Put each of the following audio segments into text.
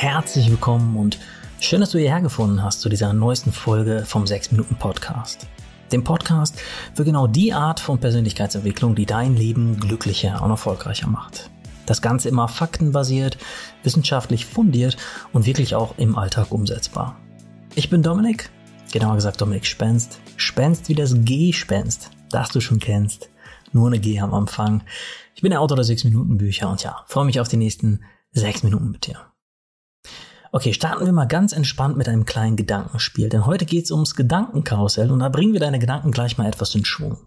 herzlich willkommen und schön, dass du hierher gefunden hast zu dieser neuesten Folge vom 6 Minuten Podcast. Dem Podcast für genau die Art von Persönlichkeitsentwicklung, die dein Leben glücklicher und erfolgreicher macht. Das Ganze immer faktenbasiert, wissenschaftlich fundiert und wirklich auch im Alltag umsetzbar. Ich bin Dominik, genauer gesagt Dominik Spenst. Spenst wie das G-Spenst, das du schon kennst. Nur eine G am Anfang. Ich bin der Autor der 6-Minuten-Bücher und ja, freue mich auf die nächsten 6 Minuten mit dir. Okay, starten wir mal ganz entspannt mit einem kleinen Gedankenspiel, denn heute geht es ums Gedankenkarussell und da bringen wir deine Gedanken gleich mal etwas in Schwung.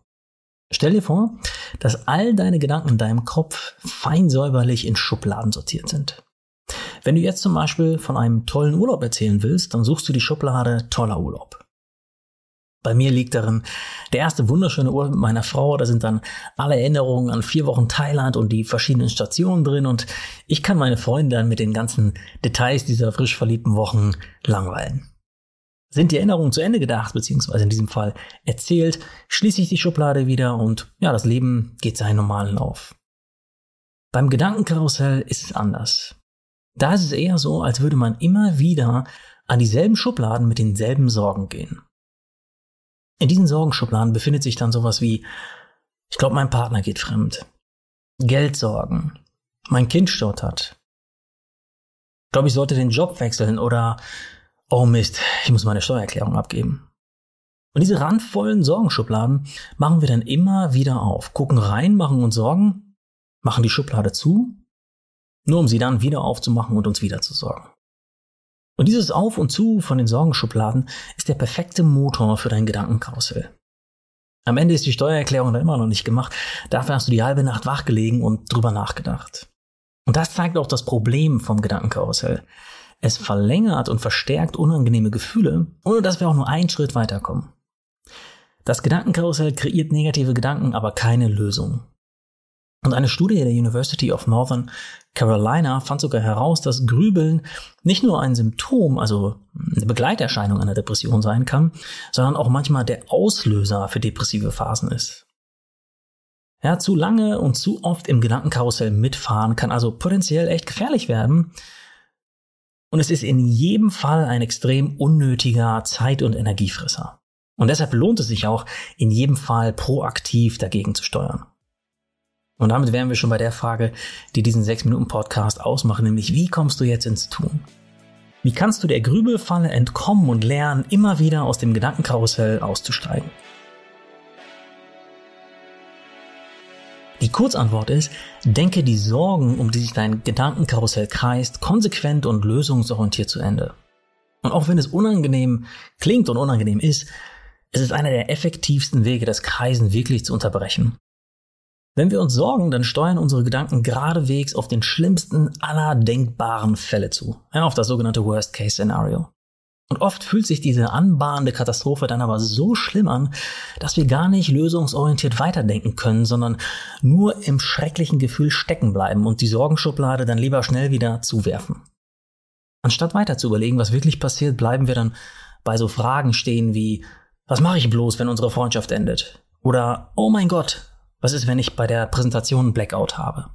Stell dir vor, dass all deine Gedanken in deinem Kopf fein säuberlich in Schubladen sortiert sind. Wenn du jetzt zum Beispiel von einem tollen Urlaub erzählen willst, dann suchst du die Schublade toller Urlaub. Bei mir liegt darin der erste wunderschöne Urlaub mit meiner Frau. Da sind dann alle Erinnerungen an vier Wochen Thailand und die verschiedenen Stationen drin und ich kann meine Freunde dann mit den ganzen Details dieser frisch verliebten Wochen langweilen. Sind die Erinnerungen zu Ende gedacht, beziehungsweise in diesem Fall erzählt, schließe ich die Schublade wieder und ja, das Leben geht seinen normalen Lauf. Beim Gedankenkarussell ist es anders. Da ist es eher so, als würde man immer wieder an dieselben Schubladen mit denselben Sorgen gehen. In diesen Sorgenschubladen befindet sich dann sowas wie, ich glaube, mein Partner geht fremd. Geldsorgen. Mein Kind stottert. Ich glaube, ich sollte den Job wechseln oder, oh Mist, ich muss meine Steuererklärung abgeben. Und diese randvollen Sorgenschubladen machen wir dann immer wieder auf, gucken rein, machen uns Sorgen, machen die Schublade zu, nur um sie dann wieder aufzumachen und uns wieder zu sorgen. Und dieses Auf und Zu von den Sorgenschubladen ist der perfekte Motor für dein Gedankenkarussell. Am Ende ist die Steuererklärung dann immer noch nicht gemacht. Dafür hast du die halbe Nacht wachgelegen und drüber nachgedacht. Und das zeigt auch das Problem vom Gedankenkarussell. Es verlängert und verstärkt unangenehme Gefühle, ohne dass wir auch nur einen Schritt weiterkommen. Das Gedankenkarussell kreiert negative Gedanken, aber keine Lösung. Und eine Studie der University of Northern Carolina fand sogar heraus, dass Grübeln nicht nur ein Symptom, also eine Begleiterscheinung einer Depression sein kann, sondern auch manchmal der Auslöser für depressive Phasen ist. Ja, zu lange und zu oft im Gedankenkarussell mitfahren kann also potenziell echt gefährlich werden. Und es ist in jedem Fall ein extrem unnötiger Zeit- und Energiefresser. Und deshalb lohnt es sich auch, in jedem Fall proaktiv dagegen zu steuern. Und damit wären wir schon bei der Frage, die diesen 6-Minuten-Podcast ausmacht, nämlich wie kommst du jetzt ins Tun? Wie kannst du der Grübelfalle entkommen und lernen, immer wieder aus dem Gedankenkarussell auszusteigen? Die Kurzantwort ist, denke die Sorgen, um die sich dein Gedankenkarussell kreist, konsequent und lösungsorientiert zu Ende. Und auch wenn es unangenehm klingt und unangenehm ist, es ist einer der effektivsten Wege, das Kreisen wirklich zu unterbrechen. Wenn wir uns sorgen, dann steuern unsere Gedanken geradewegs auf den schlimmsten aller denkbaren Fälle zu, ja, auf das sogenannte Worst-Case-Szenario. Und oft fühlt sich diese anbahnende Katastrophe dann aber so schlimm an, dass wir gar nicht lösungsorientiert weiterdenken können, sondern nur im schrecklichen Gefühl stecken bleiben und die Sorgenschublade dann lieber schnell wieder zuwerfen. Anstatt weiter zu überlegen, was wirklich passiert, bleiben wir dann bei so Fragen stehen wie, was mache ich bloß, wenn unsere Freundschaft endet? Oder, oh mein Gott, was ist, wenn ich bei der Präsentation einen Blackout habe?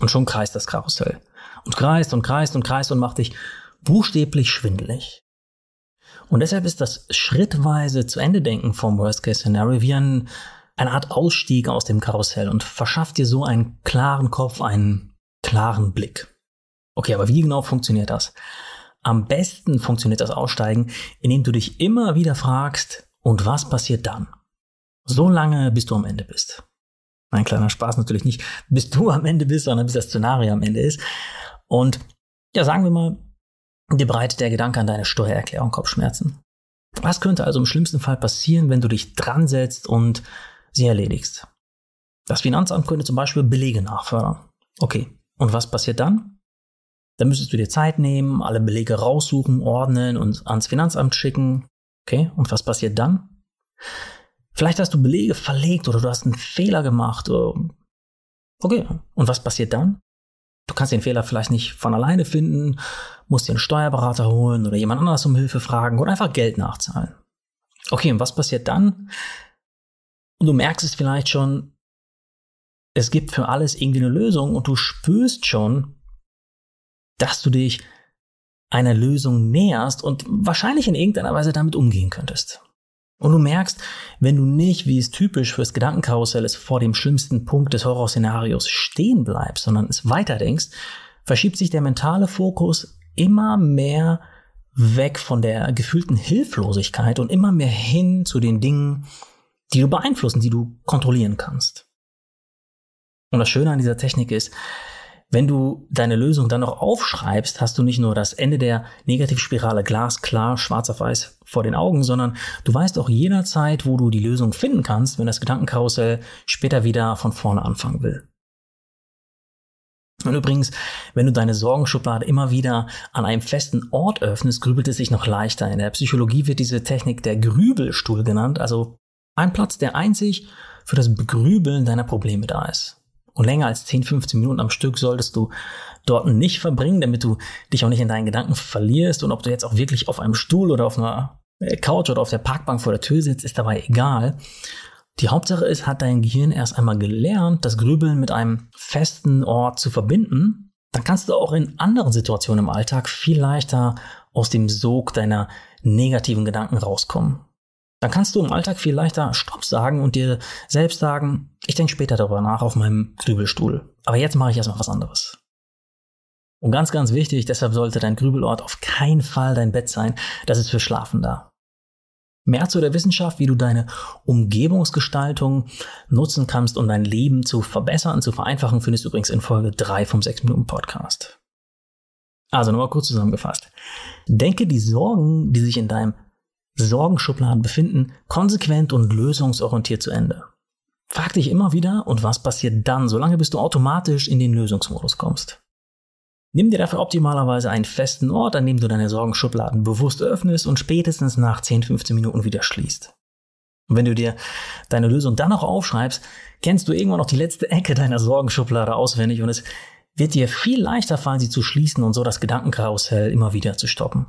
Und schon kreist das Karussell. Und kreist und kreist und kreist und macht dich buchstäblich schwindelig. Und deshalb ist das schrittweise zu Ende denken vom Worst-Case-Szenario wie ein, eine Art Ausstieg aus dem Karussell und verschafft dir so einen klaren Kopf, einen klaren Blick. Okay, aber wie genau funktioniert das? Am besten funktioniert das Aussteigen, indem du dich immer wieder fragst, und was passiert dann? So lange, bis du am Ende bist. Ein kleiner Spaß natürlich nicht, bis du am Ende bist, sondern bis das Szenario am Ende ist. Und ja, sagen wir mal, dir bereitet der Gedanke an deine Steuererklärung Kopfschmerzen. Was könnte also im schlimmsten Fall passieren, wenn du dich dran setzt und sie erledigst? Das Finanzamt könnte zum Beispiel Belege nachfördern. Okay, und was passiert dann? Dann müsstest du dir Zeit nehmen, alle Belege raussuchen, ordnen und ans Finanzamt schicken. Okay, und was passiert dann? Vielleicht hast du Belege verlegt oder du hast einen Fehler gemacht. Okay, und was passiert dann? Du kannst den Fehler vielleicht nicht von alleine finden, musst dir einen Steuerberater holen oder jemand anderes um Hilfe fragen oder einfach Geld nachzahlen. Okay, und was passiert dann? Und du merkst es vielleicht schon, es gibt für alles irgendwie eine Lösung und du spürst schon, dass du dich einer Lösung näherst und wahrscheinlich in irgendeiner Weise damit umgehen könntest. Und du merkst, wenn du nicht, wie es typisch fürs Gedankenkarussell ist, vor dem schlimmsten Punkt des Horrorszenarios stehen bleibst, sondern es weiterdenkst, verschiebt sich der mentale Fokus immer mehr weg von der gefühlten Hilflosigkeit und immer mehr hin zu den Dingen, die du beeinflussen, die du kontrollieren kannst. Und das Schöne an dieser Technik ist, wenn du deine Lösung dann noch aufschreibst, hast du nicht nur das Ende der Negativspirale glasklar, schwarz auf weiß vor den Augen, sondern du weißt auch jederzeit, wo du die Lösung finden kannst, wenn das Gedankenkarussell später wieder von vorne anfangen will. Und übrigens, wenn du deine Sorgenschublade immer wieder an einem festen Ort öffnest, grübelt es sich noch leichter. In der Psychologie wird diese Technik der Grübelstuhl genannt, also ein Platz, der einzig für das Begrübeln deiner Probleme da ist. Und länger als 10, 15 Minuten am Stück solltest du dort nicht verbringen, damit du dich auch nicht in deinen Gedanken verlierst. Und ob du jetzt auch wirklich auf einem Stuhl oder auf einer Couch oder auf der Parkbank vor der Tür sitzt, ist dabei egal. Die Hauptsache ist, hat dein Gehirn erst einmal gelernt, das Grübeln mit einem festen Ort zu verbinden. Dann kannst du auch in anderen Situationen im Alltag viel leichter aus dem Sog deiner negativen Gedanken rauskommen. Dann kannst du im Alltag viel leichter Stopp sagen und dir selbst sagen, ich denke später darüber nach auf meinem Grübelstuhl. Aber jetzt mache ich erstmal was anderes. Und ganz, ganz wichtig, deshalb sollte dein Grübelort auf keinen Fall dein Bett sein. Das ist für Schlafen da. Mehr zu der Wissenschaft, wie du deine Umgebungsgestaltung nutzen kannst, um dein Leben zu verbessern, zu vereinfachen, findest du übrigens in Folge 3 vom 6 Minuten Podcast. Also nochmal kurz zusammengefasst. Denke die Sorgen, die sich in deinem Sorgenschubladen befinden, konsequent und lösungsorientiert zu Ende. Frag dich immer wieder, und was passiert dann, solange bis du automatisch in den Lösungsmodus kommst. Nimm dir dafür optimalerweise einen festen Ort, an dem du deine Sorgenschubladen bewusst öffnest und spätestens nach 10, 15 Minuten wieder schließt. Und wenn du dir deine Lösung dann noch aufschreibst, kennst du irgendwann noch die letzte Ecke deiner Sorgenschublade auswendig und es wird dir viel leichter fallen, sie zu schließen und so das Gedankenkarussell immer wieder zu stoppen.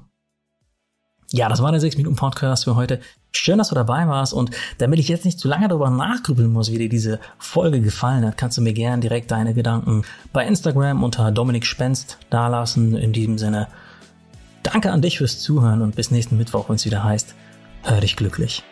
Ja, das war der 6 Minuten Podcast für heute. Schön, dass du dabei warst und damit ich jetzt nicht zu lange darüber nachgrübeln muss, wie dir diese Folge gefallen hat, kannst du mir gerne direkt deine Gedanken bei Instagram unter Dominik Spenst dalassen. In diesem Sinne, danke an dich fürs Zuhören und bis nächsten Mittwoch, wenn es wieder heißt, hör dich glücklich.